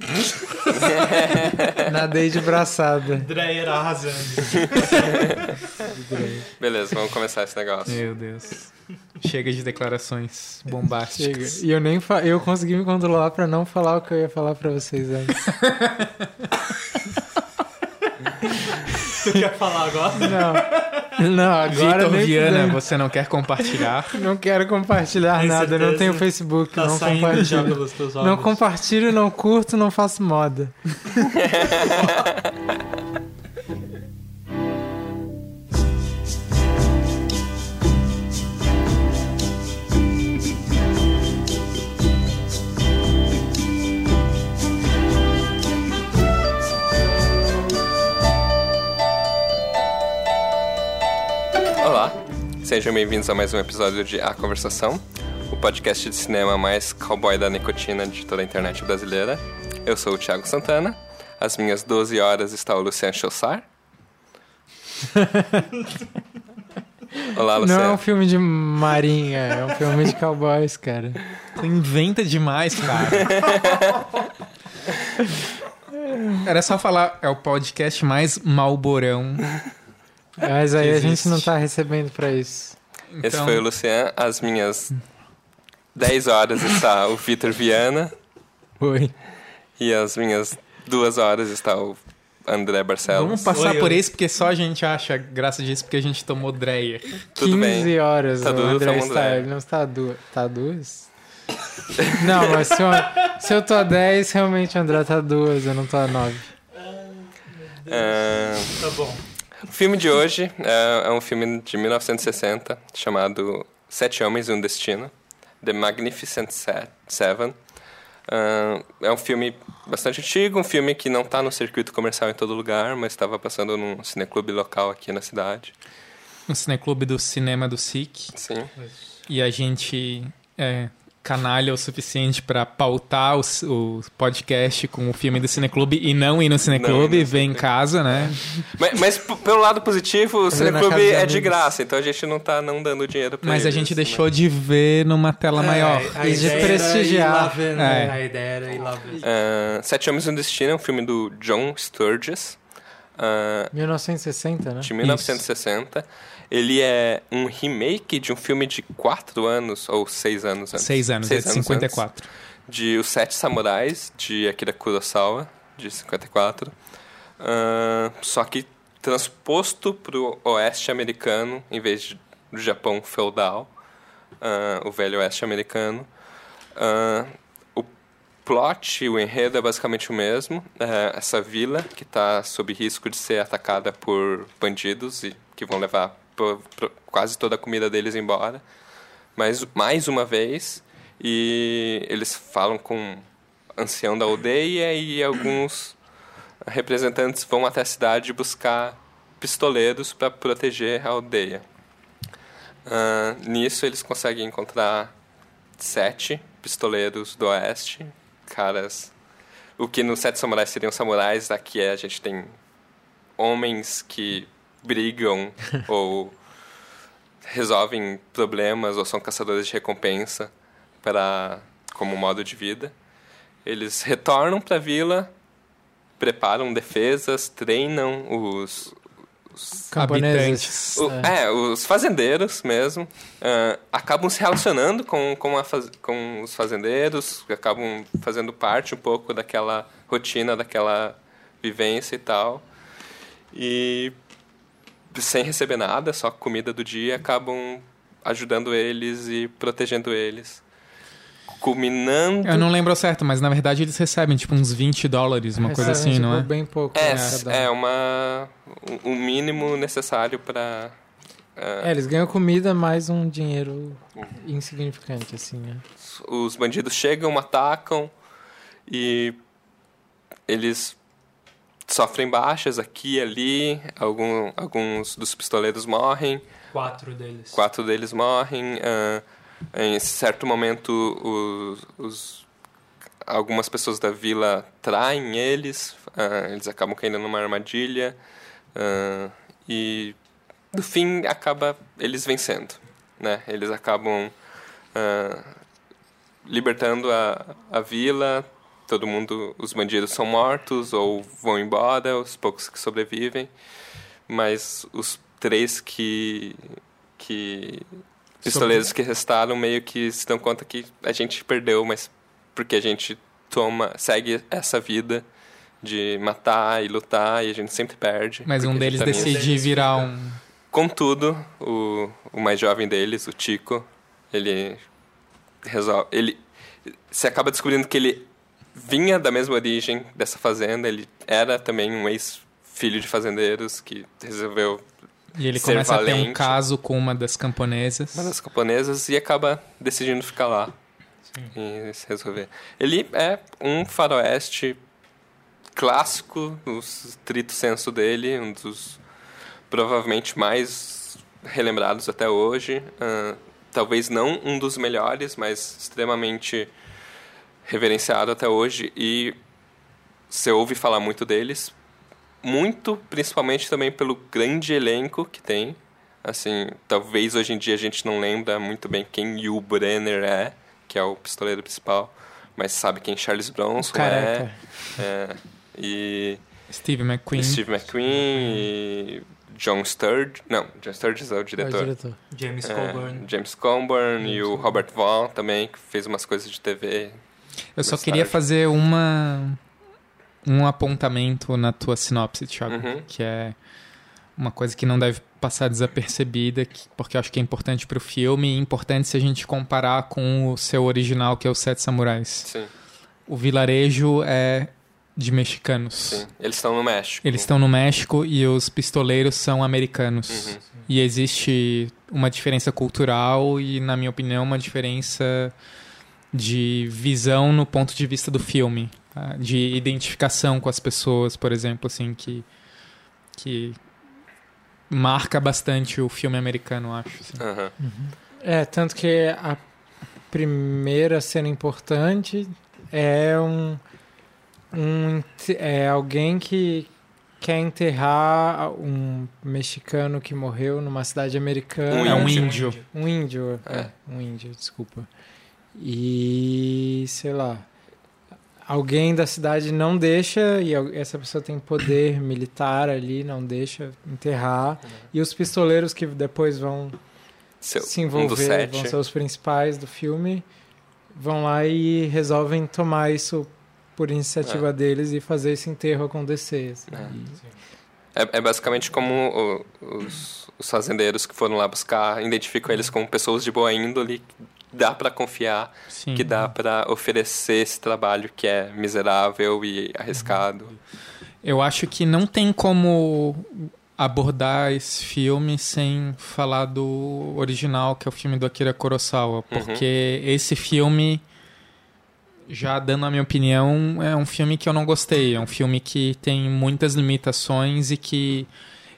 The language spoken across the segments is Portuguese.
Nadei de braçada. Dreyer arrasando. Beleza, vamos começar esse negócio. Meu Deus. Chega de declarações bombásticas. Chega. E eu nem fa... eu consegui me controlar pra não falar o que eu ia falar pra vocês antes. tu quer falar agora? Não. Não, agora Vitor Viana, fudendo. você não quer compartilhar? Não quero compartilhar Tem nada, não certeza? tenho Facebook, Tá não compartilho. pelos teus olhos. Não compartilho, não curto, não faço moda. sejam bem-vindos a mais um episódio de A Conversação, o podcast de cinema mais cowboy da nicotina de toda a internet brasileira. Eu sou o Thiago Santana, às minhas 12 horas está o Luciano Chossar. Olá, Não é Luciano. um filme de marinha, é um filme de cowboys, cara. Tu inventa demais, cara. Era só falar, é o podcast mais malborão. Mas aí a gente não tá recebendo pra isso. Esse Então, foi o Luciano. Às minhas 10 horas está o Vitor Viana. Oi. E às minhas 2 horas está o André Barcelos. Vamos passar Oi, por eu- isso, porque só a gente acha graça disso porque a gente tomou Dreyer. Tudo 15 bem. horas Tá o duas, André tá está. André. Ele não está a duas. Tá a duas? não, mas se eu, se eu tô a 10, realmente o André tá a duas, eu não tô a 9. Ah, Tá bom. O filme de hoje é, é um filme de 1960 chamado Sete Homens e um Destino, The Magnificent Se- Seven. Ah, é um filme bastante antigo, um filme que não está no circuito comercial em todo lugar, mas estava passando num cineclube local aqui na cidade. No cineclube do cinema do SIC. Sim. E a gente é canalha o suficiente pra pautar o, o podcast com o filme do cineclube e não ir no cineclube, Não no ver em casa, né? Mas, mas pelo lado positivo, o cineclube é de graça, então a gente não está não dando dinheiro para Mas a gente deixou de ver numa tela maior. a E de prestigiar. ir lá ver, né? É. A ideia era ir lá ver. Ah, Sete Homens e um Destino é um filme do John Sturges. Ah, 1960, né? de 1960. Ele é um remake de um filme de quatro anos, ou seis anos antes. Seis anos, é de 54. antes, de Os Sete Samurais, de Akira Kurosawa, de 54. Ah, só que transposto para o oeste americano, em vez de, do Japão feudal, ah, o velho oeste americano. Ah, o plot, o enredo é basicamente o mesmo. É essa vila que está sob risco de ser atacada por bandidos e que vão levar quase toda a comida deles embora. Mas mais uma vez, e eles falam com ancião da aldeia e alguns representantes vão até a cidade buscar pistoleiros para proteger a aldeia. Ah, nisso eles conseguem encontrar sete pistoleiros do oeste, caras. O que no Sete Samurais seriam samurais, aqui a gente tem homens que brigam ou resolvem problemas ou são caçadores de recompensa para como modo de vida. Eles retornam para a vila, preparam defesas, treinam os, Camponeses. o- É. é, os fazendeiros mesmo ah, acabam se relacionando com, com, a faz- com os fazendeiros, acabam fazendo parte um pouco daquela rotina, daquela vivência e tal. E sem receber nada, só comida do dia, acabam ajudando eles e protegendo eles. Culminando. Eu não lembro certo, mas na verdade eles recebem tipo uns 20 dólares, uma coisa Recebem, assim, tipo, não é? bem pouco. É, né, um. é uma, o o mínimo necessário para. É, eles ganham comida mais um dinheiro insignificante, assim, né? os bandidos chegam, atacam e eles sofrem baixas aqui e ali. Algum, alguns dos pistoleiros morrem, Quatro deles. quatro deles morrem. ah, em certo momento, os, os- algumas pessoas da vila traem eles, ah, eles acabam caindo numa armadilha ah, e no fim acaba eles vencendo, né? Eles acabam libertando a, a vila, todo mundo, os bandidos são mortos ou vão embora, os poucos que sobrevivem. Mas os três que que pistoleiros que restaram meio que se dão conta que a gente perdeu, mas porque a gente toma, segue essa vida de matar e lutar e a gente sempre perde. Mas um deles tá decide virar um. Contudo, o, o mais jovem deles, o Tico, ele resolve. Ele se acaba descobrindo que ele vinha da mesma origem dessa fazenda, ele era também um ex-filho de fazendeiros que resolveu E ele Ser começa a ter um valente. caso com uma das camponesas. uma das camponesas e acaba decidindo ficar lá e se resolver. Ele é um faroeste clássico, no estrito senso dele, um dos provavelmente mais relembrados até hoje. Ah, talvez não um dos melhores, mas extremamente reverenciado até hoje e você ouve falar muito deles, muito principalmente também pelo grande elenco que tem. Assim, talvez hoje em dia a gente não lembra muito bem quem Yul Brenner é, que é o pistoleiro principal, mas sabe quem Charles Bronson Careca. é, é. E Steve McQueen. Steve McQueen e John Sturge. Não, John Sturges é o É o diretor. diretor. James É, Coburn. James Coburn e o Robert Vaughn também, que fez umas coisas de TV. Eu só queria tarde. fazer uma um apontamento na tua sinopse, Thiago, Uhum. que é uma coisa que não deve passar desapercebida, que- porque eu acho que é importante pro filme e importante se a gente comparar com o seu original, que é o Sete Samurais. Sim, O vilarejo é de mexicanos. sim. Eles estão no México. Eles estão no México e os pistoleiros são americanos. Uhum. E existe uma diferença cultural e, na minha opinião, uma diferença de visão no ponto de vista do filme, tá? de identificação com as pessoas, por exemplo, assim, que que marca bastante o filme americano, acho. assim. Aham. É, tanto que a primeira cena importante é um, um é alguém que quer enterrar um mexicano que morreu numa cidade americana. É um índio. índio. Um índio, é. É. um índio, desculpa. E sei lá, alguém da cidade não deixa e essa pessoa tem poder militar ali, não deixa enterrar. E os pistoleiros que depois vão Seu, se um envolver, sete. vão ser os principais do filme, vão lá e resolvem tomar isso por iniciativa deles e fazer esse enterro acontecer. assim. É. É, é basicamente como o- os, os fazendeiros que foram lá buscar, identificam eles como pessoas de boa índole, dá pra confiar, Sim. que dá pra oferecer esse trabalho que é miserável e arriscado. Eu acho que não tem como abordar esse filme sem falar do original, que é o filme do Akira Kurosawa, porque esse filme, já dando a minha opinião, é um filme que eu não gostei, é um filme que tem muitas limitações e que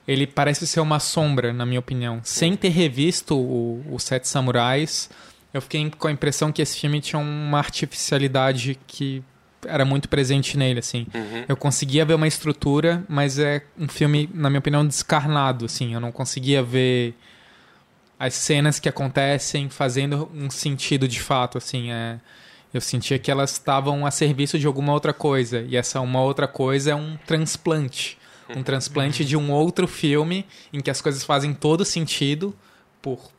ele parece ser uma sombra, na minha opinião. Sem ter revisto o, o Sete Samurais, eu fiquei com a impressão que esse filme tinha uma artificialidade que era muito presente nele, assim. Uhum. Eu conseguia ver uma estrutura, mas é um filme, na minha opinião, descarnado, assim. Eu não conseguia ver as cenas que acontecem fazendo um sentido de fato, assim. É... Eu sentia que elas estavam a serviço de alguma outra coisa. E essa uma outra coisa é um transplante. Um transplante de um outro filme em que as coisas fazem todo sentido por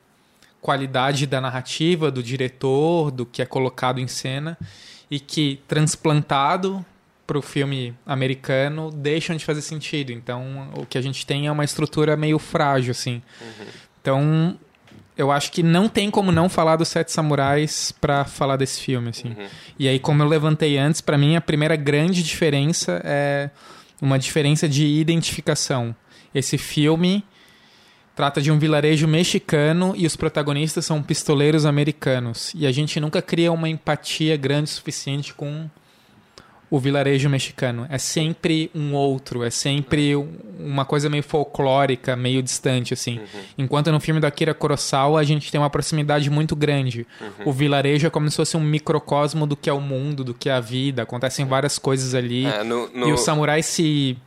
qualidade da narrativa, do diretor, do que é colocado em cena e que transplantado para o filme americano deixam de fazer sentido. Então, o que a gente tem é uma estrutura meio frágil, assim. Então, eu acho que não tem como não falar dos Sete Samurais para falar desse filme, assim. Uhum. E aí, como eu levantei antes, para mim a primeira grande diferença é uma diferença de identificação. Esse filme trata de um vilarejo mexicano e os protagonistas são pistoleiros americanos. E a gente nunca cria uma empatia grande o suficiente com o vilarejo mexicano. É sempre um outro, é sempre um- uma coisa meio folclórica, meio distante, assim. Enquanto no filme do Akira Kurosawa a gente tem uma proximidade muito grande. O vilarejo é como se fosse um microcosmo do que é o mundo, do que é a vida. Acontecem várias coisas ali. É, no, no- E os samurais se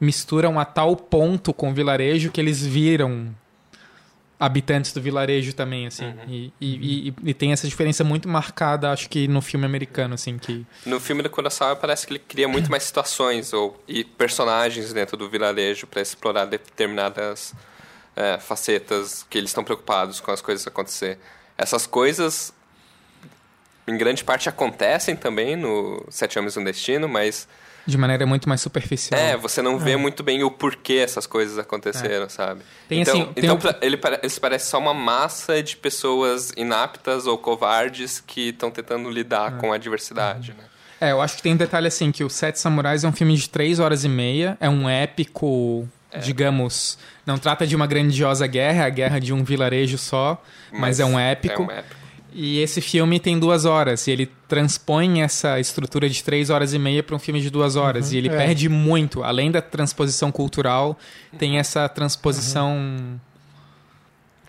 misturam a tal ponto com o vilarejo que eles viram habitantes do vilarejo também, assim. E, e, e- e tem essa diferença muito marcada, acho que no filme americano, assim, que... No filme do Kurosawa parece que ele cria muito mais situações ou, e personagens dentro do vilarejo para explorar determinadas é, facetas que eles estão preocupados com as coisas acontecer. Essas coisas, em grande parte, acontecem também no Sete Homens e um Destino, mas De maneira muito mais superficial. é, você não vê muito bem o porquê essas coisas aconteceram, sabe? Tem, então, assim, então um- ele, pare- eles parecem só uma massa de pessoas inaptas ou covardes que estão tentando lidar com a diversidade, né? É, eu acho que tem um detalhe assim, que o Sete Samurais é um filme de três horas e meia, é um épico, digamos, não trata de uma grandiosa guerra, é a guerra de um vilarejo só, mas, é um épico. É um épico. E esse filme tem duas horas, e ele transpõe essa estrutura de três horas e meia para um filme de duas horas, e ele é. perde muito, além da transposição cultural, tem essa transposição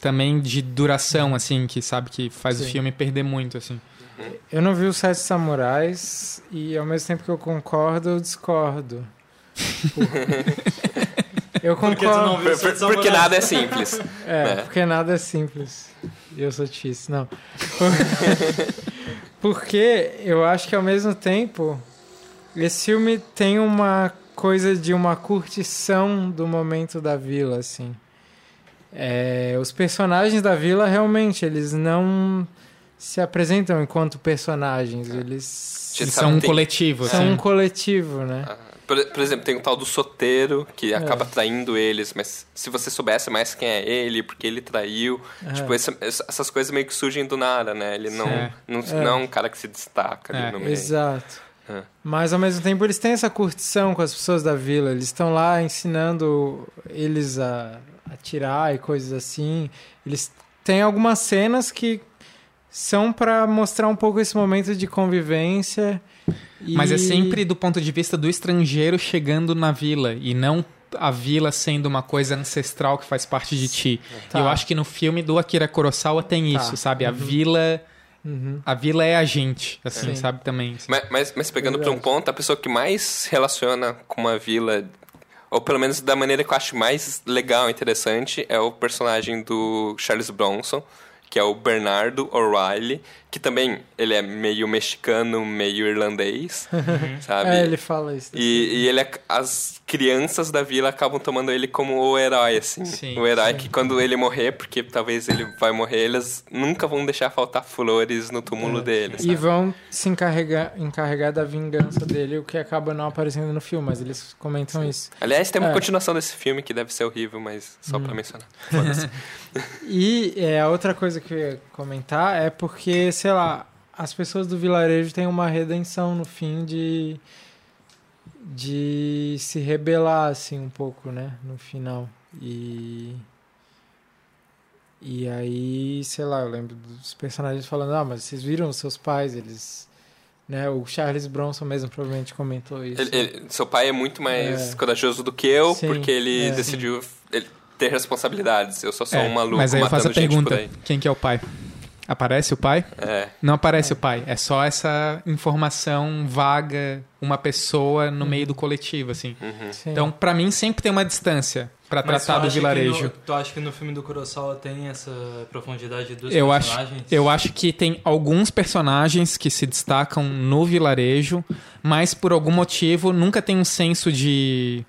também de duração, assim, que sabe que faz o Sim. filme perder muito, assim. Eu não vi os Sete Samurais e ao mesmo tempo que eu concordo, eu discordo. eu concordo. não viu Por- por- porque Samurais? nada é simples. É, né? porque nada é simples. Eu sou difícil, não. porque eu acho que ao mesmo tempo esse filme tem uma coisa de uma curtição do momento da vila, assim. É, os personagens da vila realmente eles não se apresentam enquanto personagens, eles são um tem- coletivo, são assim. um coletivo, né? Ah, Por, por exemplo, tem um tal do soteiro que É. acaba traindo eles, mas se você soubesse mais quem é ele, porque ele traiu, É. tipo, essa- essa- essas coisas meio que surgem do nada, né? Ele não, É. não, É. não é um cara que se destaca ali É. no meio. Exato. É. Mas ao mesmo tempo eles têm essa curtição com as pessoas da vila. Eles estão lá ensinando eles a atirar e coisas assim. Eles têm algumas cenas que são para mostrar um pouco esse momento de convivência. E- Mas é sempre do ponto de vista do estrangeiro chegando na vila e não a vila sendo uma coisa ancestral que faz parte de ti. Tá. E eu acho que no filme do Akira Kurosawa tem Tá. isso, sabe? A vila, Uhum. a vila é a gente, assim, Sim. sabe também. assim. Mas, mas, mas pegando para um ponto, a pessoa que mais se relaciona com uma vila, ou pelo menos da maneira que eu acho mais legal e interessante, é o personagem do Charles Bronson, que é o Bernardo O'Reilly, que também ele é meio mexicano, meio irlandês, sabe? É, ele fala isso. E, e ele, ac- as crianças da vila acabam tomando ele como o herói, assim. Sim, o herói sim. que quando ele morrer, porque talvez ele vai morrer, eles nunca vão deixar faltar flores no túmulo dele, É. E sabe? vão se encarregar, encarregar da vingança dele, o que acaba não aparecendo no filme, mas eles comentam isso. Aliás, tem uma É. Hum. continuação desse filme que deve ser horrível, mas só pra mencionar. E é, a outra coisa que eu ia comentar é porque, sei lá, as pessoas do vilarejo têm uma redenção no fim de de se rebelar assim um pouco, né, no final. E e aí, sei lá, eu lembro dos personagens falando: "Ah, mas vocês viram os seus pais, eles né, o Charles Bronson mesmo provavelmente comentou isso. Ele- ele- seu pai é muito mais É. corajoso do que eu, Sim, porque ele é. decidiu ele ter responsabilidades. Eu só sou É, um maluco mas aí eu faço a pergunta, quem que é o pai? Aparece o pai? É. Não aparece o pai, é só essa informação vaga, uma pessoa no meio do coletivo, assim. Uhum. Sim. Então, pra mim, sempre tem uma distância tu tratar do vilarejo. no- tu acha que no filme do Kurosawa tem essa profundidade dos Eu acho, personagens? eu acho que tem alguns personagens que se destacam no vilarejo, mas por algum motivo nunca tem um senso de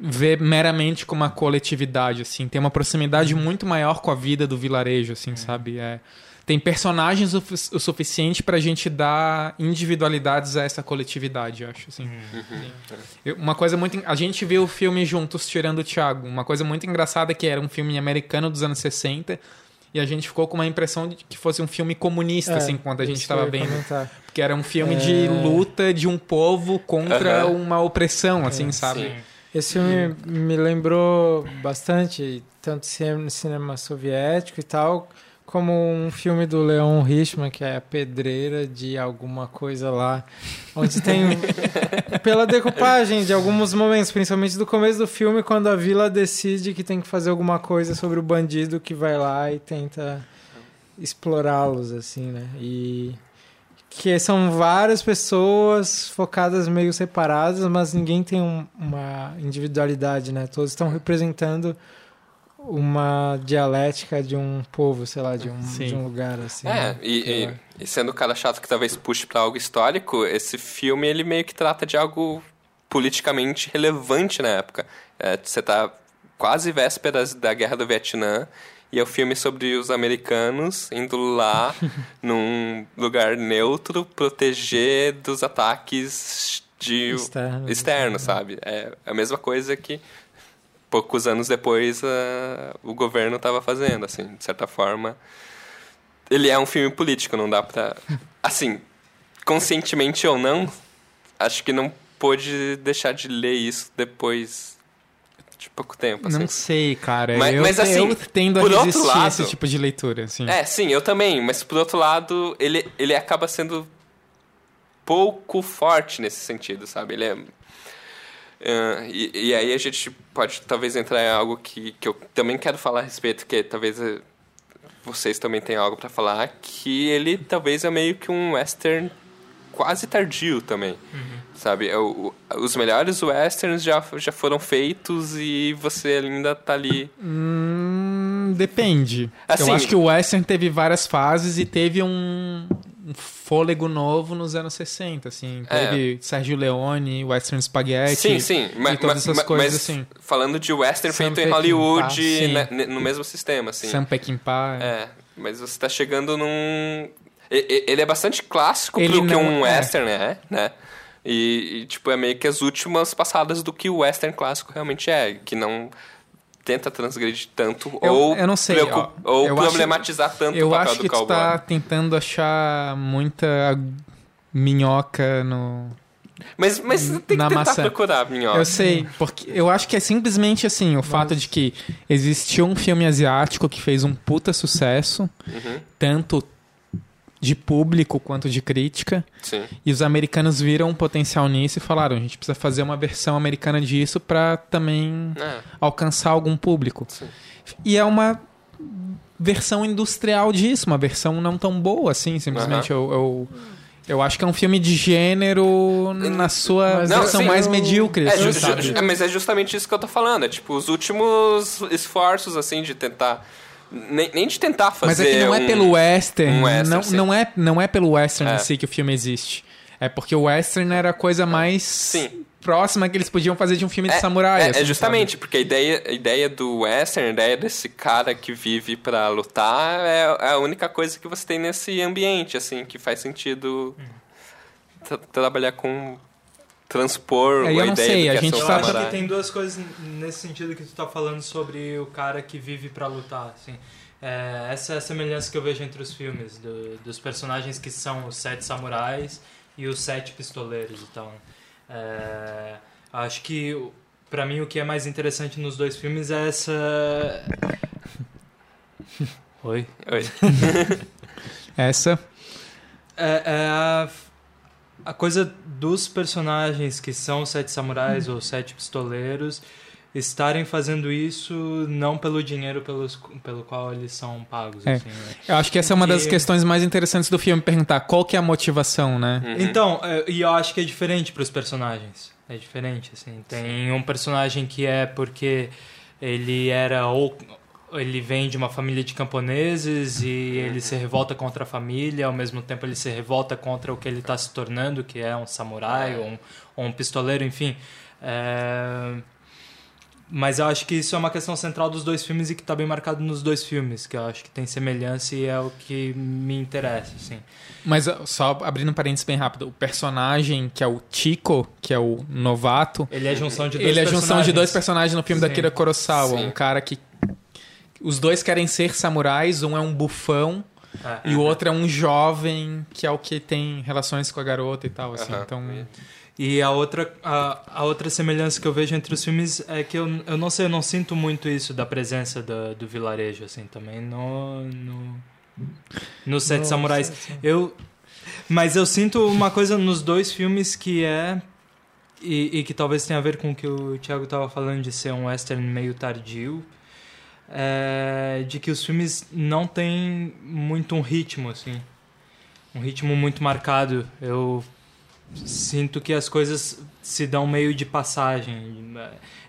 ver meramente como uma coletividade, assim. Tem uma proximidade muito maior com a vida do vilarejo, assim, sabe? É, tem personagens o, o suficiente pra gente dar individualidades a essa coletividade, eu acho, assim. Eu- uma coisa muito... A gente viu o filme juntos, tirando o Thiago. Uma coisa muito engraçada é que era um filme americano dos anos 60 e a gente ficou com uma impressão de que fosse um filme comunista, É, assim, quando a gente estava vendo. comentar. Porque era um filme É. de luta de um povo contra Aham. uma opressão, assim, É, sabe? Sim. Esse filme me lembrou bastante tanto cine- cinema soviético e tal, como um filme do Leon Richman, que é a pedreira de alguma coisa lá, onde tem pela decupagem de alguns momentos, principalmente do começo do filme, quando a vila decide que tem que fazer alguma coisa sobre o bandido que vai lá e tenta explorá-los assim, né? E que são várias pessoas focadas meio separadas, mas ninguém tem um- uma individualidade, né? Todos estão representando uma dialética de um povo, sei lá, de um, de um lugar, assim. É, né? e, e- e sendo o cara chato que talvez puxe pra algo histórico, esse filme ele meio que trata de algo politicamente relevante na época. É, você tá quase vésperas da Guerra do Vietnã e é o filme sobre os americanos indo lá num lugar neutro proteger dos ataques de Externos. externos, sabe? É a mesma coisa que poucos anos depois ah, o governo estava fazendo, assim, de certa forma. Ele é um filme político, não dá pra. Assim, conscientemente ou não, acho que não pôde deixar de ler isso depois de pouco tempo. Assim. Não sei, cara. Mas- eu, mas, assim, eu tendo a resistir lado- esse tipo de leitura, assim. É, sim, eu também, mas por outro lado, ele, ele acaba sendo pouco forte nesse sentido, sabe? Ele é. Ah, e, e aí a gente pode talvez entrar em algo que, que eu também quero falar a respeito, que talvez eh, vocês também tenham algo para falar, que ele talvez é meio que um western quase tardio também, sabe? É o- o- os melhores westerns já, já foram feitos e você ainda tá ali... Hum, depende. Assim- eu acho que o Western teve várias fases e teve um, um fôlego novo nos anos 60, assim. É. Teve Sergio Leone, Western Spaghetti. Sim, sim. Ma- e todas ma- essas ma- coisas, mas assim. falando de western Sam feito em Peckinpah, Hollywood, né, no mesmo sistema, assim. Sam Peckinpah. É, mas você tá chegando num... Ele é bastante clássico Ele pro que um é. western é, né? E, e, tipo, é meio que as últimas passadas do que o western clássico realmente é, que não tenta transgredir tanto Eu- ou, eu não sei, ó, ou eu acho- problematizar tanto Eu o papel acho do que tu cowboy. tá tentando achar muita minhoca no... Mas, mas você tem que tentar maçã. procurar, minhoca. Eu sei, porque eu acho que é simplesmente assim, o fato de que existiu um filme asiático que fez um puta sucesso, Uhum, tanto de público quanto de crítica, sim. e os americanos viram um potencial nisso e falaram, a gente precisa fazer uma versão americana disso pra também É, alcançar algum público. sim. E é uma versão industrial disso, uma versão não tão boa assim, simplesmente eu, eu eu acho que é um filme de gênero na sua Mas Não, versão sim, mais eu- medíocre, É, assim, é, mas é justamente isso que eu tô falando. É tipo, os últimos esforços, assim, de tentar. Nem, nem de tentar fazer. Mas é que não é um- pelo western, um western, não, sim. não, é, não é pelo western É. em si que o filme existe. É porque o western era a coisa mais Sim. próxima que eles podiam fazer de um filme de É, samurai. é, assim, é justamente, porque a ideia, a ideia do western, a ideia desse cara que vive pra lutar, é, é a única coisa que você tem nesse ambiente, assim, que faz sentido tra- trabalhar com. Transpor É, eu a não ideia sei, do a é gente tá- acho que tem duas coisas nesse sentido que tu tá falando sobre o cara que vive pra lutar, assim. É, essa é a semelhança que eu vejo entre os filmes, do- dos personagens que são os sete samurais e os sete pistoleiros. Então, é, acho que pra mim o que é mais interessante nos dois filmes é essa. Oi. Oi. Essa. É, é a, a coisa dos personagens que são sete samurais ou sete pistoleiros estarem fazendo isso não pelo dinheiro pelos, pelo qual eles são pagos. É. assim, né? Eu acho que essa é uma das E- questões mais interessantes do filme, perguntar qual que é a motivação, né? Uhum. Então, é, e eu acho que é diferente para os personagens. É diferente, assim. Tem um personagem que é porque ele era ou ele vem de uma família de camponeses e ele se revolta contra a família, ao mesmo tempo ele se revolta contra o que ele está se tornando, que é um samurai ou um, ou um pistoleiro, enfim. É, Mas eu acho que isso é uma questão central dos dois filmes e que está bem marcado nos dois filmes, que eu acho que tem semelhança e é o que me interessa, assim. Mas só abrindo um parênteses bem rápido, o personagem que é o Chico, que é o novato, Ele é a junção de dois ele é junção de personagens. dois personagens no filme da Sim. Kira Kurosawa. Sim. Um cara que. Os dois querem ser samurais, um é um bufão É. e o outro é um jovem que é o que tem relações com a garota e tal, assim. Então. E a outra, a, a outra semelhança que eu vejo entre os filmes é que eu, eu não sei, eu não sinto muito isso da presença do, do vilarejo, assim, também no. no nos Sete No Samurais. Sete Samurais. Eu, mas eu sinto uma coisa nos dois filmes que é. E, e que talvez tenha a ver com o que o Thiago estava falando de ser um western meio tardio. É, de que os filmes não têm muito um ritmo, assim. Um ritmo muito marcado. Eu sinto que as coisas se dão meio de passagem.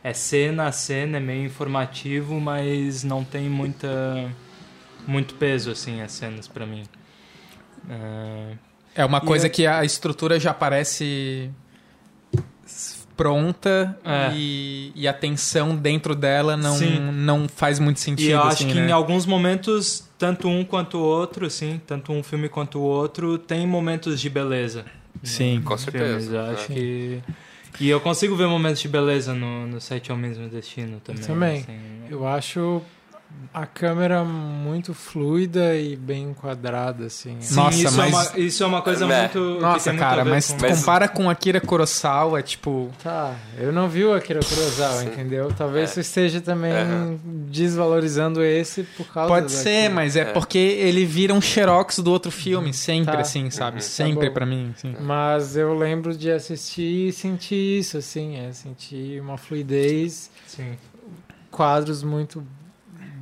É cena a cena, é meio informativo, mas não tem muita muito peso assim as cenas para mim. É... é uma coisa que a estrutura já parece pronta É. e, e a tensão dentro dela não, não faz muito sentido. E eu assim, acho que né? em alguns momentos, tanto um quanto o outro, assim, tanto um filme quanto o outro, tem momentos de beleza. Sim. Com certeza. filmes. Eu acho É. que. E eu consigo ver momentos de beleza no, no Sete Homens no Destino também. Também. assim. Eu acho a câmera muito fluida e bem enquadrada, assim. Sim, Nossa, isso, mas- é uma, isso é uma coisa É. muito. que Nossa, muito cara, ver mas com- tu Mas- compara com Akira Kurosawa, é tipo... Tá, eu não vi o Akira Kurosawa, Sim. entendeu? Talvez É. você esteja também Aham. desvalorizando esse por causa Pode ser, mas é, É. porque ele vira um xerox do outro filme, sempre Tá. assim, sabe? Uhum. Sempre bom. pra mim, assim. Mas eu lembro de assistir e sentir isso, assim, é sentir uma fluidez, Sim. quadros muito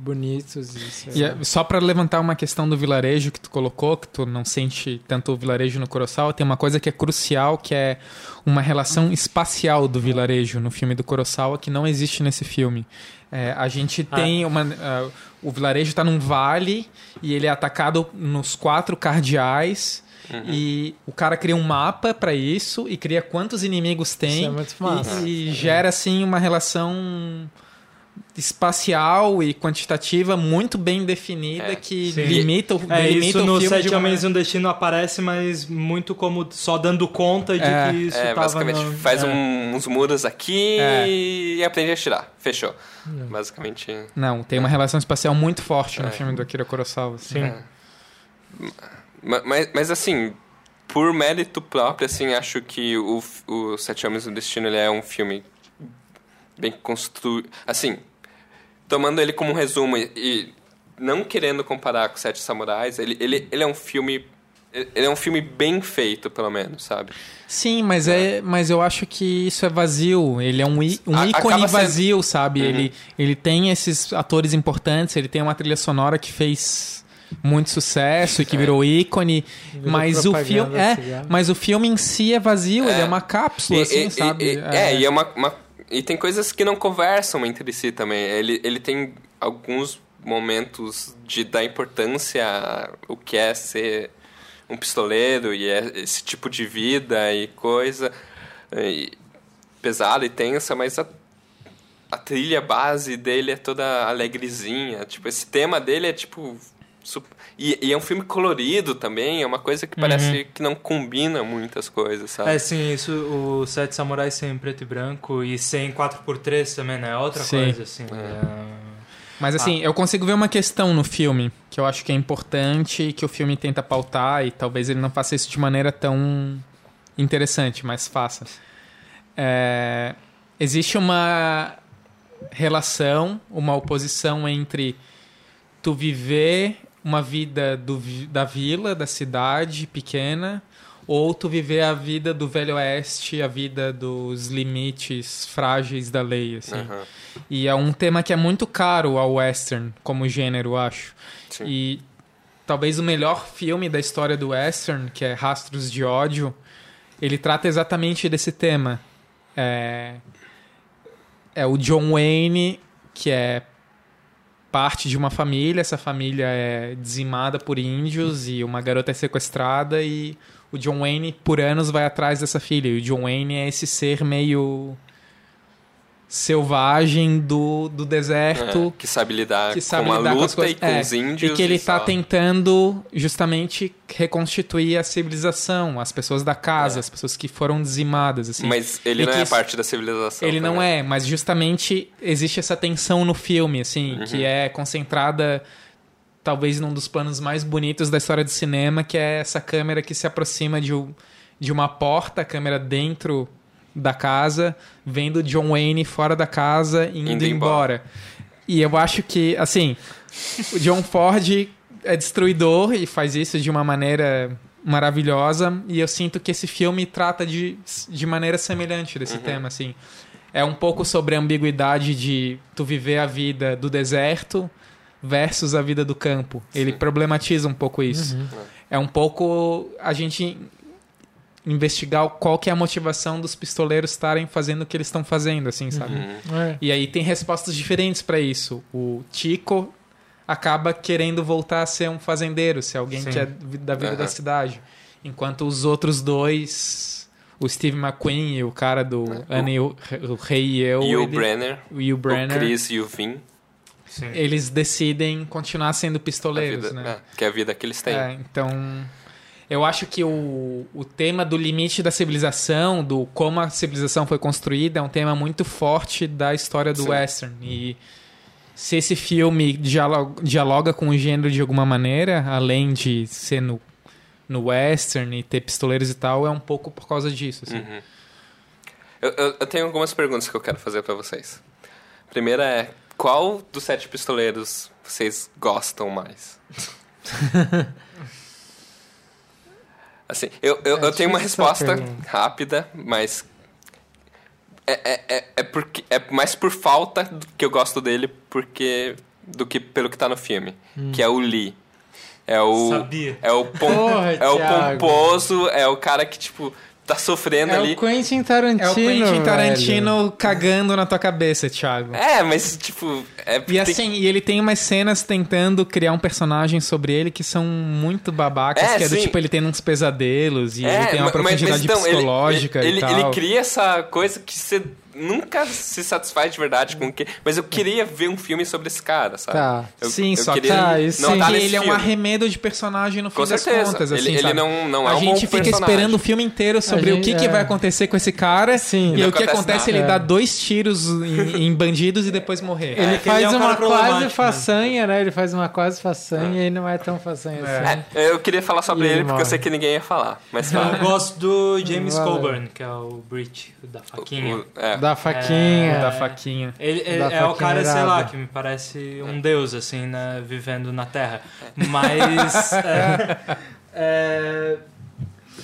bonitos. Isso E é- é, só pra levantar uma questão do vilarejo que tu colocou, que tu não sente tanto o vilarejo no Kurosawa, tem uma coisa que é crucial, que é uma relação espacial do vilarejo no filme do Kurosawa, que não existe nesse filme. É, a gente Ah. tem uma... ah, o vilarejo tá num vale e ele é atacado nos quatro cardeais... E o cara cria um mapa pra isso e cria quantos inimigos tem Isso é muito massa. e, e gera assim uma relação espacial e quantitativa muito bem definida É, que sim. limita, o- É, delimita isso o no filme Sete de uma Homens e um Destino aparece, mas muito como só dando conta de É. que isso É, tava basicamente, no- faz é. um- uns muros aqui É. e aprende a tirar. Fechou. Basicamente. Não, tem uma relação espacial muito forte no É. filme do Akira Kurosawa. assim. Sim. É. Ma- Mas, mas assim, por mérito próprio, assim, acho que o, o Sete Homens do Destino ele é um filme bem construído. Assim, tomando ele como um resumo e, e não querendo comparar com Sete Samurais, ele, ele, ele é um filme. Ele é um filme bem feito, pelo menos, sabe? Sim, mas é, mas eu acho que isso é vazio. Ele é um, um A- ícone sendo- vazio, sabe? Uhum. Ele, ele tem esses atores importantes, ele tem uma trilha sonora que fez muito sucesso e que É. virou ícone, Virou mas o filme é, mas o filme em si é vazio, ele é uma cápsula, E- assim, e- sabe? e- é, e é uma, uma- E tem coisas que não conversam entre si também. Ele, ele tem alguns momentos de dar importância ao que é ser um pistoleiro e é esse tipo de vida e coisa e pesada e tensa, mas a, a trilha base dele é toda alegrezinha. Tipo, esse tema dele é tipo. sup- E, e é um filme colorido também, é uma coisa que parece que não combina muitas coisas, sabe? É, sim, isso, o Sete Samurais sem preto e branco e sem 4x3 também, né? É outra Sim. coisa, assim. é- Mas assim, eu consigo ver uma questão no filme que eu acho que é importante e que o filme tenta pautar e talvez ele não faça isso de maneira tão interessante, mas faça. É, existe uma relação, uma oposição entre tu viver uma vida do, da vila, da cidade pequena, ou tu viver a vida do Velho Oeste, a vida dos limites frágeis da lei, assim. Aham. E é um tema que é muito caro ao western como gênero, eu acho. Sim. E talvez o melhor filme da história do western, que é Rastros de Ódio, ele trata exatamente desse tema. É, é o John Wayne, que é parte de uma família, essa família é dizimada por índios e uma garota é sequestrada e o John Wayne por anos vai atrás dessa filha. E o John Wayne é esse ser meio selvagem do, do deserto É, que sabe lidar que sabe com a lidar com as luta coisas. e com É, os índios. E que ele só. tá tentando justamente reconstituir a civilização, as pessoas da casa, É. as pessoas que foram dizimadas, assim. Mas ele E não é isso- parte da civilização. Ele não também. é, mas justamente existe essa tensão no filme, assim, Uhum. que é concentrada talvez num dos planos mais bonitos da história do cinema, que é essa câmera que se aproxima de, um- de uma porta, a câmera dentro da casa, vendo John Wayne fora da casa indo, Indo embora. embora. E eu acho que, assim, o John Ford é destruidor e faz isso de uma maneira maravilhosa. E eu sinto que esse filme trata de, de maneira semelhante desse Uhum. tema, assim. É um pouco sobre a ambiguidade de tu viver a vida do deserto versus a vida do campo. Ele Sim. problematiza um pouco isso. É um pouco a gente investigar qual que é a motivação dos pistoleiros estarem fazendo o que eles estão fazendo, assim, sabe? Uhum. É. E aí tem respostas diferentes pra isso. O Chico acaba querendo voltar a ser um fazendeiro, ser alguém Sim. que é da vida Aham. da cidade. Enquanto os outros dois, o Steve McQueen e o cara do Annie, o, o Rei e eu, E o ele- Brenner, e o Brenner, o Chris e o Vin. Sim. eles decidem continuar sendo pistoleiros, vida- né? é, que é a vida que eles têm. É, então, eu acho que o, o tema do limite da civilização, do como a civilização foi construída, é um tema muito forte da história do Sim. western. E se esse filme dialo- dialoga com o gênero de alguma maneira, além de ser no, no western e ter pistoleiros e tal, é um pouco por causa disso. assim. Uhum. Eu, eu- eu tenho algumas perguntas que eu quero fazer pra vocês. A primeira é, qual dos sete pistoleiros vocês gostam mais? assim, eu, eu, É eu tenho uma difícil essa resposta rápida, mas... É, é, é, é, porque, é mais por falta do que eu gosto dele porque, do que pelo que tá no filme. Hum. Que é o Lee. É o... Sabia. É o, pom, Porra, é o pomposo, é o cara que, tipo, tá sofrendo É ali. o Quentin Tarantino. É o Quentin velho. Tarantino cagando na tua cabeça, Thiago. É, mas, tipo... É E tem- assim, e ele tem umas cenas tentando criar um personagem sobre ele que são muito babacas, É, que é do tipo, ele tem uns pesadelos e ele tem uma ma- profundidade então, ele- psicológica ele, e tal. Ele, ele cria essa coisa que você nunca se satisfaz de verdade com o que... Mas eu queria ver um filme sobre esse cara, sabe? Tá. Eu, Sim, eu só que, queria Tá, isso não sim. tá ele é um filme. arremedo de personagem no fim Com das certeza. contas, Ele- assim, ele sabe? não- não é A um gente fica personagem. esperando o filme inteiro sobre A o que, gente- que é. vai acontecer com esse cara. Sim. E o que acontece nada. ele É. dá dois tiros em, em bandidos e depois morrer. Ele É, que faz ele é um uma quase né? façanha, né? Ele faz uma quase façanha e não é tão façanha assim. É, eu queria falar sobre E ele ele porque eu sei que ninguém ia falar. Mas Eu fala. gosto do James. Coburn, que é o Brit, o da faquinha. O- é. Da faquinha. Da faquinha. Ele, ele Da é o faquinha cara, sei lá, irada. que me parece um deus, assim, né, vivendo na Terra. Mas. é, é,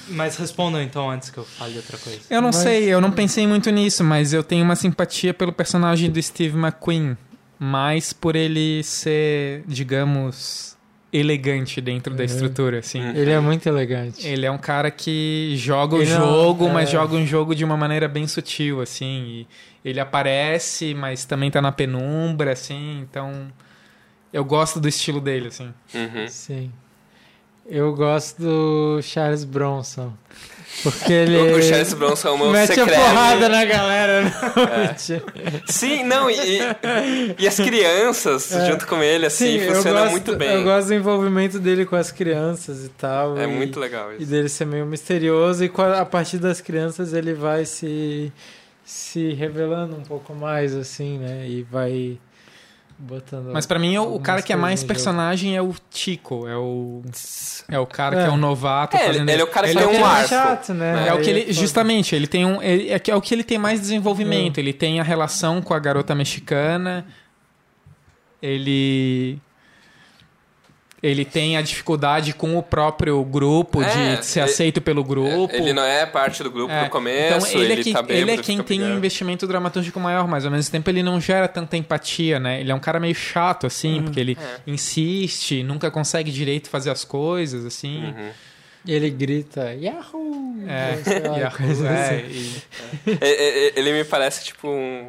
mas respondam então antes que eu fale outra coisa. Eu não Mas- sei, eu não pensei muito nisso, mas eu tenho uma simpatia pelo personagem do Steve McQueen. Mais por ele ser, digamos, elegante dentro da Uhum. estrutura, assim. Hum. Ele é muito elegante. Ele é um cara que joga o Ele não- jogo, mas é. joga um jogo de uma maneira bem sutil, assim. E ele aparece, mas também tá na penumbra, assim. Então, eu gosto do estilo dele, assim. Uhum. Sim. Eu gosto do Charles Bronson. Porque ele. O, Charles Bronson é Mete secreto. a porrada na galera. Não, É. mentira. Sim, não, e, e as crianças É. junto com ele, assim, Sim, funciona gosto, muito bem. Eu gosto do envolvimento dele com as crianças e tal. É e, muito legal E isso. dele ser meio misterioso. E a partir das crianças ele vai se, se revelando um pouco mais, assim, né? E vai botando. Mas pra mim, o, o cara que é mais no jogo. personagem é o Tico. É o, é o cara que É. é um novato. É, ele- fazendo ele é o cara que ele tem é um o Ele é arco. chato, né? É o que ele, justamente, ele tem um, ele, é, que- é o que ele tem mais desenvolvimento. É. Ele tem a relação com a garota mexicana. Ele ele tem a dificuldade com o próprio grupo É, de ser ele- aceito pelo grupo. Ele não é parte do grupo É, no começo, então ele, é, que- tá bem ele é quem tem um investimento dramatúrgico maior, mas ao mesmo tempo ele não gera tanta empatia, né? Ele é um cara meio chato, assim, porque ele É. insiste, nunca consegue direito fazer as coisas, assim. Uhum. E ele grita, Yahoo! É, e coisa é, assim. e- É, é, é, Ele me parece tipo um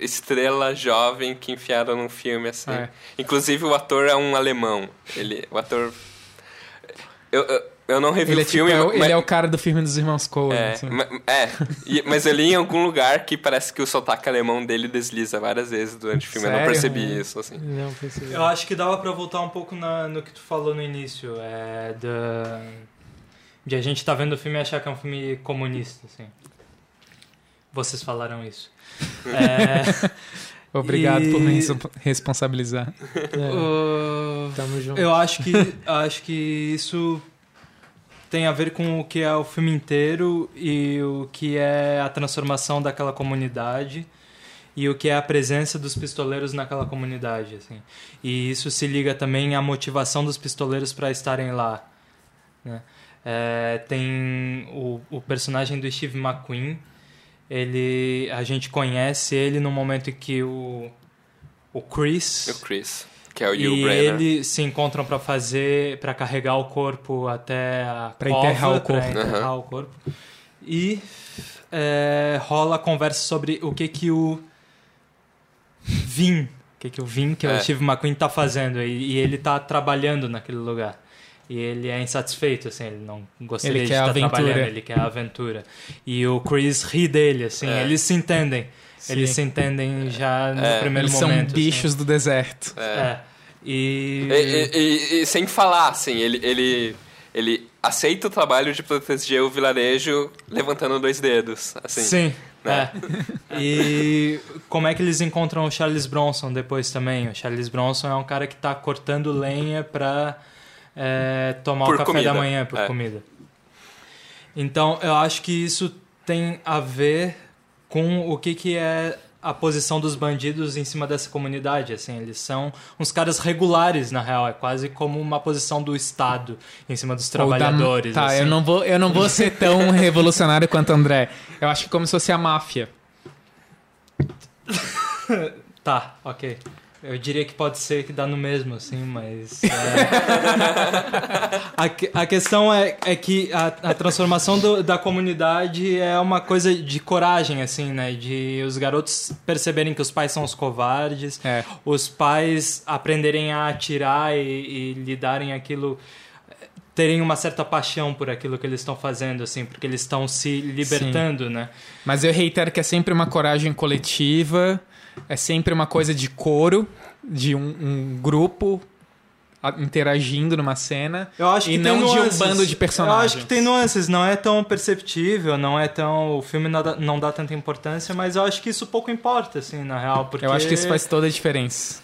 estrela jovem que enfiaram num filme assim. É. Inclusive o ator é um alemão. Ele, o ator eu, eu, eu não revi ele, o é, tipo, filme, é o- mas- ele é o cara do filme dos irmãos Coen, É, assim. é, mas eu li em algum lugar que parece que o sotaque alemão dele desliza várias vezes durante o filme. Eu não Sério? percebi isso, assim. Não percebi. Eu acho que dava pra voltar um pouco na- no que tu falou no início, é da de a gente tá vendo o filme e achar que é um filme comunista, assim. Vocês falaram isso. É, Obrigado por E- me res- responsabilizar. É, tamo junto. Eu acho que acho que isso tem a ver com o que é o filme inteiro e o que é a transformação daquela comunidade e o que é a presença dos pistoleiros naquela comunidade, assim. E isso se liga também à motivação dos pistoleiros para estarem lá, né? É, tem o, o personagem do Steve McQueen, ele a gente conhece ele no momento em que o o Chris O Chris. Que é o Yul e Brynner. eles se encontram pra fazer, para carregar o corpo até a cova, enterrar o corpo. enterrar Aham. o corpo. E é, rola a conversa sobre o que que o Vin, o que que o Vin, que é, É. o Steve McQueen, tá fazendo e, e ele tá trabalhando naquele lugar. E ele é insatisfeito, assim, ele não gostaria Ele de quer estar aventura. trabalhando, ele quer a aventura. E o Chris ri dele, assim, É. eles se entendem. Sim. Eles se entendem já no É. primeiro Eles momento. são assim. bichos do deserto. É. É. E... E, e- e- e sem falar, assim, ele, ele, ele aceita o trabalho de proteger o vilarejo levantando dois dedos. Assim. Sim. né? É. E como é que eles encontram o Charles Bronson depois também? O Charles Bronson é um cara que tá cortando lenha pra é, tomar Por o café comida. da manhã por É. comida. Então eu acho que isso tem a ver com o que, que é a posição dos bandidos em cima dessa comunidade, assim, eles são uns caras regulares na real, é quase como uma posição do Estado em cima dos Ou da- trabalhadores. Tá, assim. eu não vou, eu não vou ser tão revolucionário quanto o André. Eu acho que como se fosse a máfia. Tá, ok. Eu diria que pode ser que dá no mesmo, assim, mas. é. a, a questão é, é que a, a transformação do- da comunidade é uma coisa de coragem, assim, né? De os garotos perceberem que os pais são os covardes, É. os pais aprenderem a atirar e, e lidarem aquilo. terem uma certa paixão por aquilo que eles estão fazendo, assim, porque eles estão se libertando, né? Mas eu reitero que é sempre uma coragem coletiva, é sempre uma coisa de coro, de um, um grupo interagindo numa cena. Eu acho E que não tem de um nuances. bando de personagens. Eu acho que tem nuances, não é tão perceptível, não é tão. O filme não dá, não dá tanta importância, mas eu acho que isso pouco importa, assim, na real. Porque Eu acho que isso faz toda a diferença.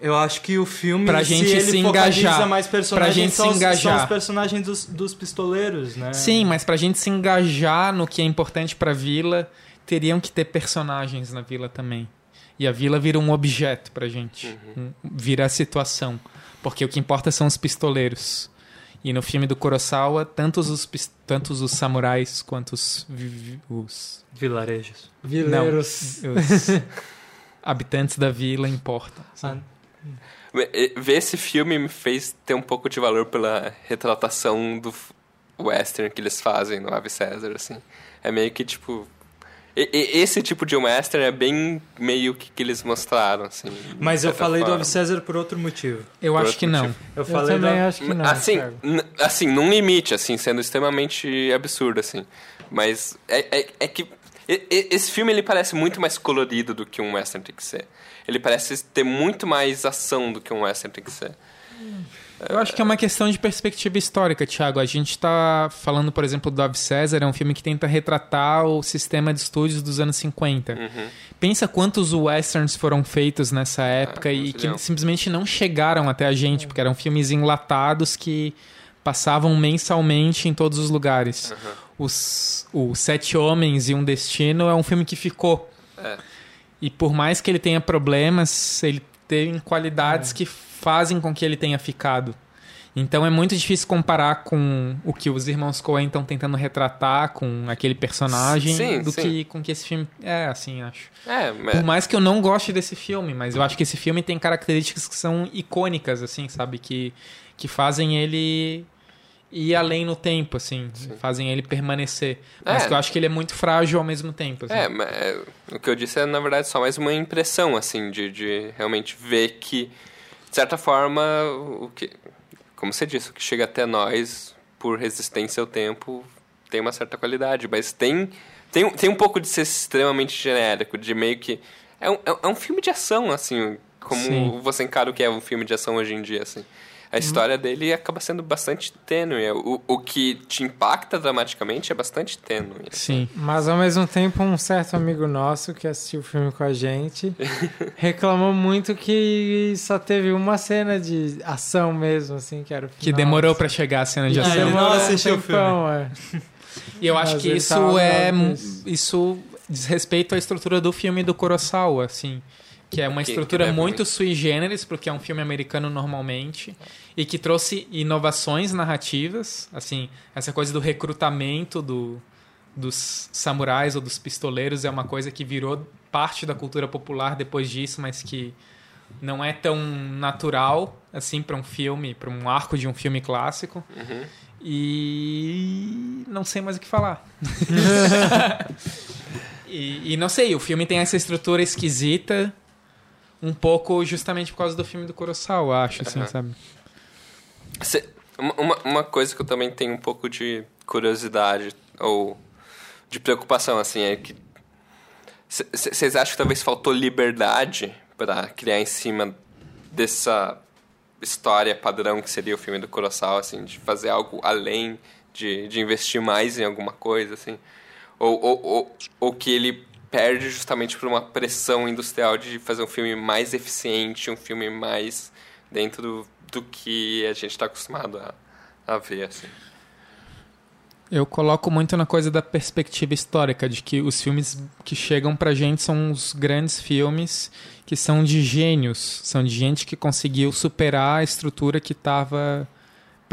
Eu acho que o filme, Pra se gente se focaliza engajar. mais personagens, Pra gente são, se engajar. são os personagens dos, dos pistoleiros, né? Sim, mas pra gente se engajar no que é importante pra vila, teriam que ter personagens na vila também. E a vila vira um objeto pra gente. Um- vira a situação. Porque o que importa são os pistoleiros. E no filme do Kurosawa, tantos os, tantos os samurais quanto os, vi- vi- os, Vilarejos. Vileiros. os habitantes da vila importam. Ah, Ver esse filme me fez ter um pouco de valor pela retratação do western que eles fazem no Ave César, assim. É meio que, tipo... e- e- Esse tipo de western é bem meio que que eles mostraram, assim. Mas eu falei do forma. Ave César por outro motivo. Eu Por acho que não. motivo. Eu Eu falei também da... acho que não. assim, assim, num limite, assim, sendo extremamente absurdo, assim. Mas é, é, é que esse filme ele parece muito mais colorido do que um western tem que ser. Ele parece ter muito mais ação do que um western tem que ser. Eu acho que é uma questão de perspectiva histórica, Thiago. A gente está falando, por exemplo, do Ave César, é um filme que tenta retratar o sistema de estúdios dos anos 50. Uhum. Pensa quantos westerns foram feitos nessa época um e que zilhão. simplesmente não chegaram até a gente, porque eram filmes enlatados que passavam mensalmente em todos os lugares. Os, o Sete Homens e um Destino é um filme que ficou. É. E por mais que ele tenha problemas, ele tem qualidades que fazem com que ele tenha ficado. Então é muito difícil comparar com o que os irmãos Coen estão tentando retratar com aquele personagem Sim, do sim. que com que esse filme é, assim, acho. É, mas... Por mais que eu não goste desse filme, mas eu acho que esse filme tem características que são icônicas, assim, sabe? Que, que fazem ele ir além no tempo, assim. Fazem ele permanecer. Mas É. eu acho que ele é muito frágil ao mesmo tempo. assim. É, mas é, o que eu disse é, na verdade, só mais uma impressão, assim, de, de realmente ver que, de certa forma, o que, como você disse, o que chega até nós, por resistência ao tempo, tem uma certa qualidade, mas tem, tem, tem um pouco de ser extremamente genérico, de meio que... É um, é um filme de ação, assim, como Sim. você encara o que é um filme de ação hoje em dia, assim. A história dele acaba sendo bastante tênue. O, o que te impacta dramaticamente é bastante tênue. Sim. Mas ao mesmo tempo, um certo amigo nosso que assistiu o filme com a gente reclamou muito que só teve uma cena de ação mesmo, assim, que era o Que final. demorou pra chegar a cena de Ah, ação. ele não assistiu o tempão, é. E eu acho Mas que isso é. Isso diz respeito à estrutura do filme do Kurosawa, assim. Que é uma Que- que estrutura muito muito. sui generis, porque é um filme americano normalmente, e que trouxe inovações narrativas, assim, essa coisa do recrutamento do, dos samurais ou dos pistoleiros é uma coisa que virou parte da cultura popular depois disso, mas que não é tão natural assim para um filme, para um arco de um filme clássico. Uhum. E não sei mais o que falar. e, e não sei, o filme tem essa estrutura esquisita, um pouco justamente por causa do filme do Kurosawa, eu acho, assim, Aham. sabe? Cê- uma- uma, uma coisa que eu também tenho um pouco de curiosidade ou de preocupação, assim, é que vocês acham que talvez faltou liberdade para criar em cima dessa história padrão que seria o filme do Kurosawa, assim, de fazer algo além, de, de investir mais em alguma coisa, assim? Ou, ou, ou, ou que ele perde justamente por uma pressão industrial de fazer um filme mais eficiente, um filme mais dentro do, do que a gente está acostumado a, a ver, assim. Eu coloco muito na coisa da perspectiva histórica, de que os filmes que chegam pra gente são os grandes filmes que são de gênios, são de gente que conseguiu superar a estrutura que estava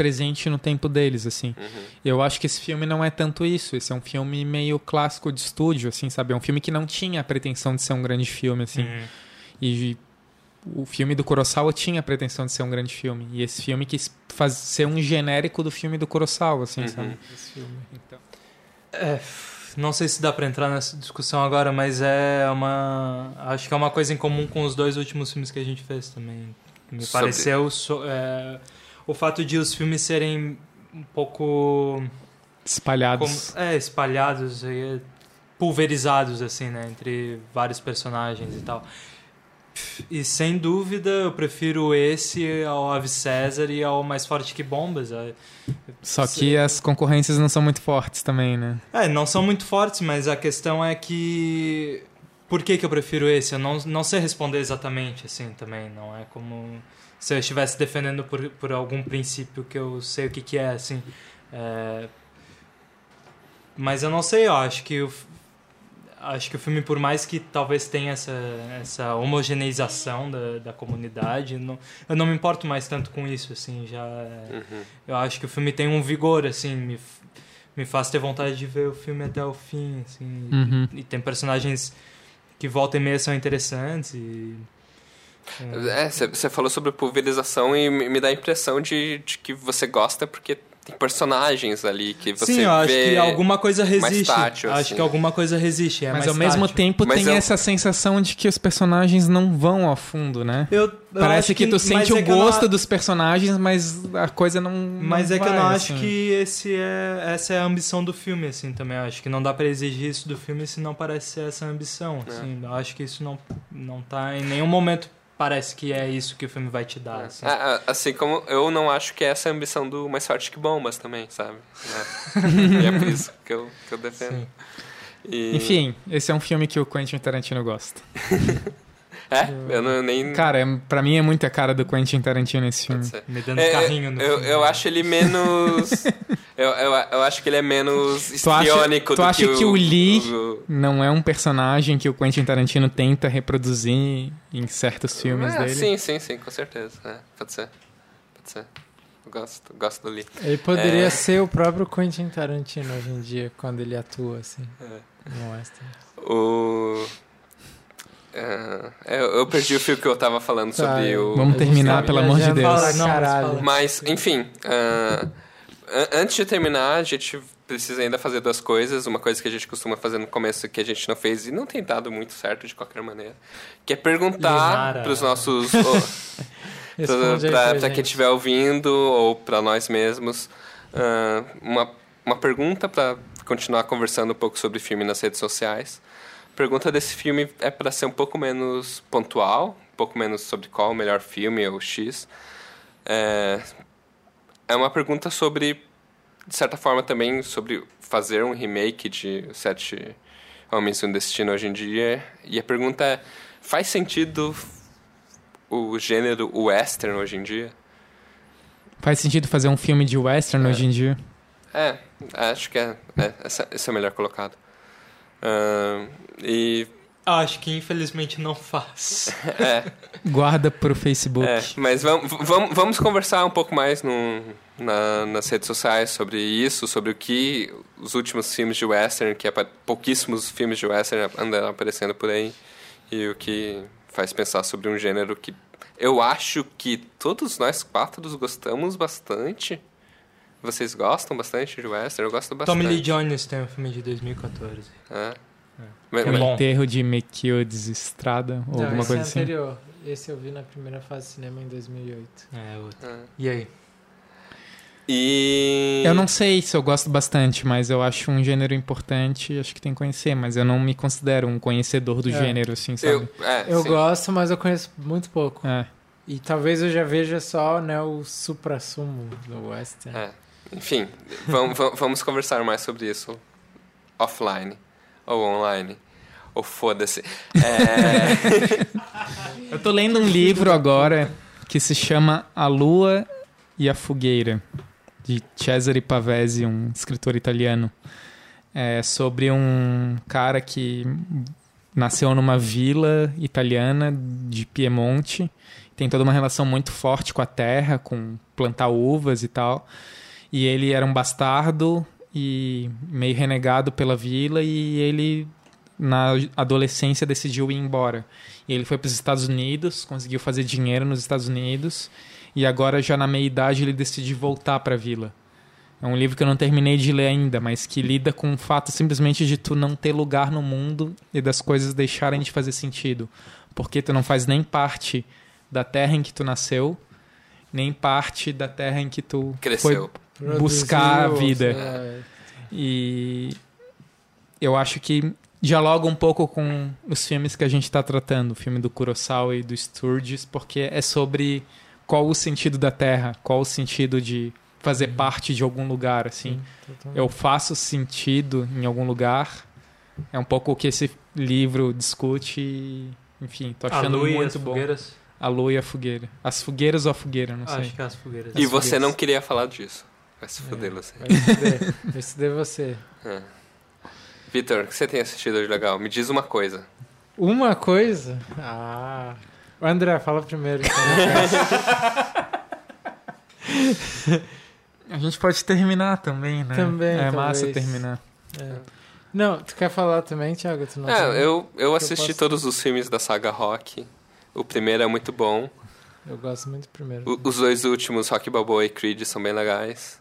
presente no tempo deles, assim. Eu acho que esse filme não é tanto isso, esse é um filme meio clássico de estúdio, assim, sabe? É um filme que não tinha a pretensão de ser um grande filme, assim. Uhum. E o filme do Kurosawa tinha a pretensão de ser um grande filme. E esse filme quis faz, ser um genérico do filme do Kurosawa, assim, sabe? Esse filme. Então, É, não sei se dá pra entrar nessa discussão agora, mas é uma. Acho que é uma coisa em comum com os dois últimos filmes que a gente fez também. Me Sobre- pareceu so- é, o fato de os filmes serem um pouco espalhados. como- é, espalhados, e, pulverizados assim, né, entre vários personagens e tal. E sem dúvida eu prefiro esse ao Ave César e ao Mais Forte que Bombas. É, Só que as concorrências não são muito fortes também, né? É, não são muito fortes, mas a questão é que. Por que, que eu prefiro esse? Eu não, não sei responder exatamente, assim, também. Não é como se eu estivesse defendendo por, por algum princípio que eu sei o que, que é, assim. É, Mas eu não sei, eu acho que o, acho que o filme, por mais que talvez tenha essa, essa homogeneização da, da comunidade, não, eu não me importo mais tanto com isso, assim, já... Uhum. eu acho que o filme tem um vigor, assim, me, me faz ter vontade de ver o filme até o fim, assim. e- Uhum. E, tem personagens que volta e meia são interessantes e... é, É, você falou sobre pulverização e me me dá a impressão de, de que você gosta porque tem personagens ali que você Sim, eu acho vê... que alguma coisa resiste. tátil, acho assim. que alguma coisa resiste, é Mas mais ao mesmo tátil. tempo Mas tem eu- essa sensação de que os personagens não vão a fundo, né? Eu, eu Parece acho que, tu sente é o que não gosto a- dos personagens, mas a coisa não. Mas não é que eu vai, não acho assim. que esse é, essa é a ambição do filme, assim, também. Eu acho que não dá pra exigir isso do filme se não parece ser essa ambição, É. assim. Eu acho que isso não, não tá em nenhum momento parece que é isso que o filme vai te dar, assim. Ah, assim como eu não acho que essa é a ambição do Mais Forte que Bombas também, sabe? É. e é por isso que eu, que eu defendo. E- Enfim, esse é um filme que o Quentin Tarantino gosta. É, eu não, nem... Cara, é, pra mim é muito a cara do Quentin Tarantino esse filme. Me dando É, carrinho no eu, filme. eu acho ele menos... eu, eu, eu acho que ele é menos Tu acha- histriônico tu do acha que, que o Lee- o- Não é um personagem que o Quentin Tarantino tenta reproduzir em certos filmes É, dele. Sim, sim, sim, com certeza. É, pode ser. Pode ser. Eu gosto, gosto do Lee. Ele poderia É. ser o próprio Quentin Tarantino hoje em dia, quando ele atua, assim, É. no western. O... é, eu, eu perdi o fio que eu tava falando Tá, sobre o... Vamos terminar, pelo amor de Deus. Não, caralho. Mas, enfim, an- antes de terminar, a gente precisa ainda fazer duas coisas. Uma coisa que a gente costuma fazer no começo que a gente não fez e não tem dado muito certo de qualquer maneira, que é perguntar para os nossos... oh, para pra quem estiver ouvindo ou para nós mesmos, ah, uma, uma pergunta para continuar conversando um pouco sobre filme nas redes sociais. A pergunta desse filme é para ser um pouco menos pontual, um pouco menos sobre qual o melhor filme ou X. É, é uma pergunta sobre, de certa forma também, sobre fazer um remake de Sete Homens e um Destino hoje em dia. E a pergunta é, faz sentido o gênero western hoje em dia? Faz sentido fazer um filme de western É. hoje em dia? É, acho que é, é essa- esse é o melhor colocado. Ahn, e Acho que infelizmente não faz. é, Guarda pro Facebook. é, mas vamos, vamos, vamos conversar um pouco mais no, na- nas redes sociais sobre isso, sobre o que os últimos filmes de western, que apa- pouquíssimos filmes de western andaram aparecendo por aí, e o que faz pensar sobre um gênero que eu acho que todos nós quatro gostamos bastante. Vocês gostam bastante de western? Eu gosto bastante. Tommy Lee Jones tem um filme de 2014. É. É Mas- bom. Enterro de Melquiades Estrada, ou Não, alguma coisa é assim. anterior. Esse eu vi na primeira fase de cinema em 2008. É, outro. É. E aí? E. Eu não sei se eu gosto bastante, mas eu acho um gênero importante, acho que tem que conhecer, mas eu não me considero um conhecedor do É. gênero, assim, sabe? Eu, é, Eu sim. gosto, mas eu conheço muito pouco. É. E talvez eu já veja só né, o supra-sumo do western. É. Enfim, vamos, vamos- conversar mais sobre isso offline ou online. Ou foda-se. É, Eu tô lendo um livro agora que se chama A Lua e a Fogueira, de Cesare Pavese, um escritor italiano. É sobre um cara que nasceu numa vila italiana de Piemonte, tem toda uma relação muito forte com a terra, com plantar uvas e tal. E ele era um bastardo e meio renegado pela vila e ele na adolescência decidiu ir embora. E ele foi para os Estados Unidos, conseguiu fazer dinheiro nos Estados Unidos e agora já na meia idade ele decidiu voltar para a vila. É um livro que eu não terminei de ler ainda, mas que lida com o fato simplesmente de tu não ter lugar no mundo e das coisas deixarem de fazer sentido, porque tu não faz nem parte da terra em que tu nasceu, nem parte da terra em que tu Cresceu. foi buscar a vida. é, e eu acho que dialoga um pouco com os filmes que a gente está tratando, o filme do Kurosawa e do Sturges, porque é sobre qual o sentido da Terra, qual o sentido de fazer parte de algum lugar, assim. totalmente. Eu faço sentido em algum lugar. É um pouco o que esse livro discute e, enfim, tô A achando lua e muito as bom. fogueiras? A lua e a fogueira. As fogueiras ou a fogueira, não sei. Acho que é as fogueiras. E As você fogueiras. não queria falar disso. Vai se foder, você. Vai vai estudar você. É. Vitor, o que você tem assistido de legal? Me diz uma coisa. Uma coisa? Ah. André, fala primeiro. então. A gente pode terminar também, né? Também, É massa talvez. terminar. É. Não, tu quer falar também, Thiago? Tu não É, sabe? eu, eu assisti posso- todos os filmes da saga Rock. O primeiro é muito bom. Eu gosto muito do primeiro. O- os dois últimos, Rock Balboa e Creed, são bem legais.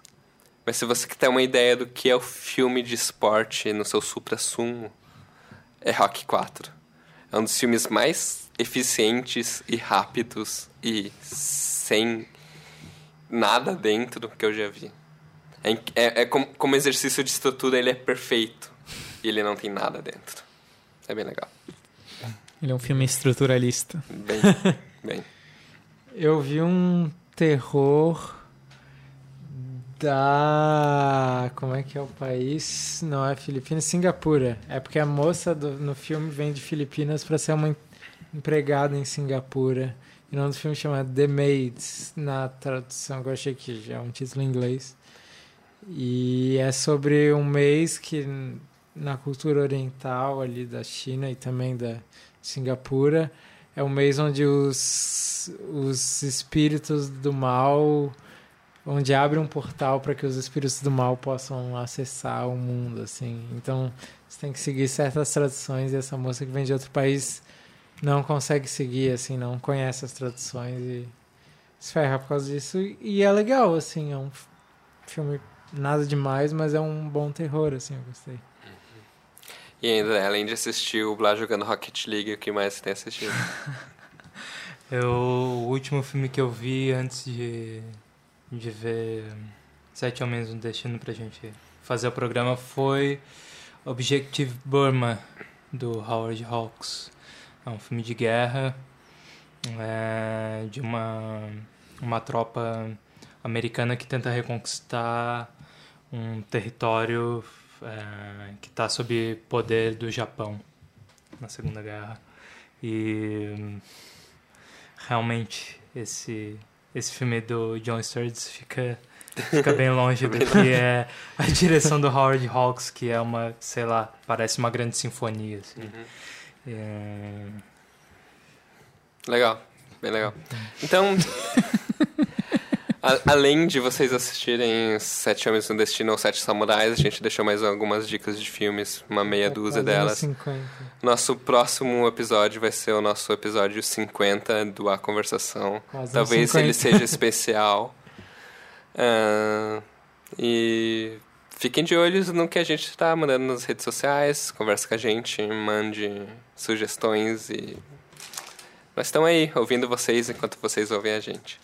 Mas se você quer ter uma ideia do que é o filme de esporte no seu supra-sumo, é Rock 4. É um dos filmes mais eficientes e rápidos e sem nada dentro que eu já vi. É, é, é como, como exercício de estrutura, ele é perfeito. E ele não tem nada dentro. É bem legal. Ele é um filme estruturalista. Bem, bem. Eu vi um terror da. Como é que é o país? Não é Filipinas, Singapura. É porque a moça do- no filme vem de Filipinas para ser uma em- empregada em Singapura. E o nome do filme chama The Maids, na tradução que eu achei que já é um título em inglês. E é sobre um mês que na cultura oriental ali da China e também da Singapura é um mês onde os, os espíritos do mal onde abre um portal para que os espíritos do mal possam acessar o mundo assim. Então você tem que seguir certas tradições e essa moça que vem de outro país não consegue seguir assim não conhece as tradições e se ferra por causa disso. E é legal assim é um filme nada demais mas é um bom terror assim eu gostei. E ainda, além de assistir o Blá jogando Rocket League, o que mais você tem assistido? Eu, o último filme que eu vi antes de, de ver Sete Homens no Destino pra gente fazer o programa foi Objective Burma, do Howard Hawks. É um filme de guerra é, de uma, uma tropa americana que tenta reconquistar um território é, que está sob poder do Japão na Segunda Guerra. E realmente esse esse filme do John Sturges fica fica bem longe do que é a direção do Howard Hawks que é uma sei lá parece uma grande sinfonia assim. É, Legal, bem legal. Então, A- além de vocês assistirem Sete Homens no Destino ou Sete Samurais, a gente deixou mais algumas dicas de filmes, uma meia dúzia Quase delas. 50. Nosso próximo episódio vai ser o nosso episódio 50 do A Conversação. Quase Talvez 50. ele seja especial. Ah, e fiquem de olho no que a gente está mandando nas redes sociais. Conversa com a gente, mande sugestões e. Nós estamos aí, ouvindo vocês enquanto vocês ouvem a gente.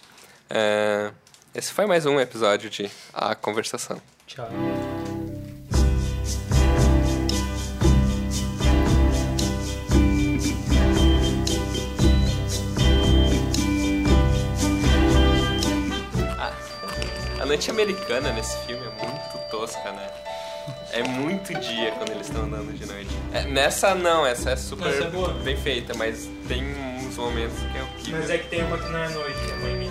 Ah, esse foi mais um episódio de A Conversação. Tchau. A noite americana nesse filme é muito tosca, né? É muito dia quando eles estão andando de noite. É, nessa não, essa é super Essa é bem feita, mas tem uns momentos que é horrível. Mas é que tem uma que não é noite, é, manhãzinha.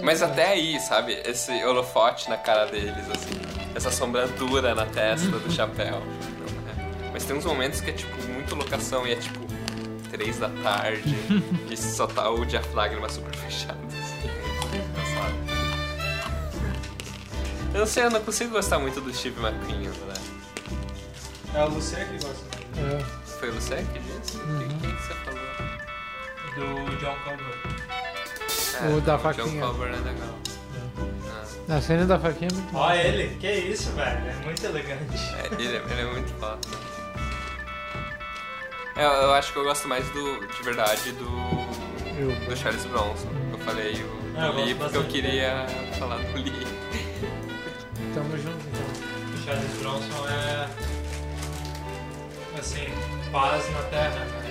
Mas até aí, sabe? Esse holofote na cara deles, assim. Essa sombradura na testa do chapéu. Não, é. Mas tem uns momentos que é, tipo, muito locação e é, tipo, três da tarde e só tá o diafragma super fechado, assim. Engraçado. Eu não sei, eu não consigo gostar muito do Steve McQueen, né? É o Luciano que gosta É. Foi você que disse? O que, que você falou? do John Culver. O da John faquinha. Culver é legal. A cena da faquinha é muito. Ó ele, que isso, velho, é muito elegante. é, ele, ele é muito foda. É, Eu, eu acho que eu gosto mais do, de verdade, do, Eu- do Charles Bronson. Eu falei o eu do Lee porque eu queria falar do Lee. Tamo junto, então. O Charles Bronson é. Assim, paz na terra, né?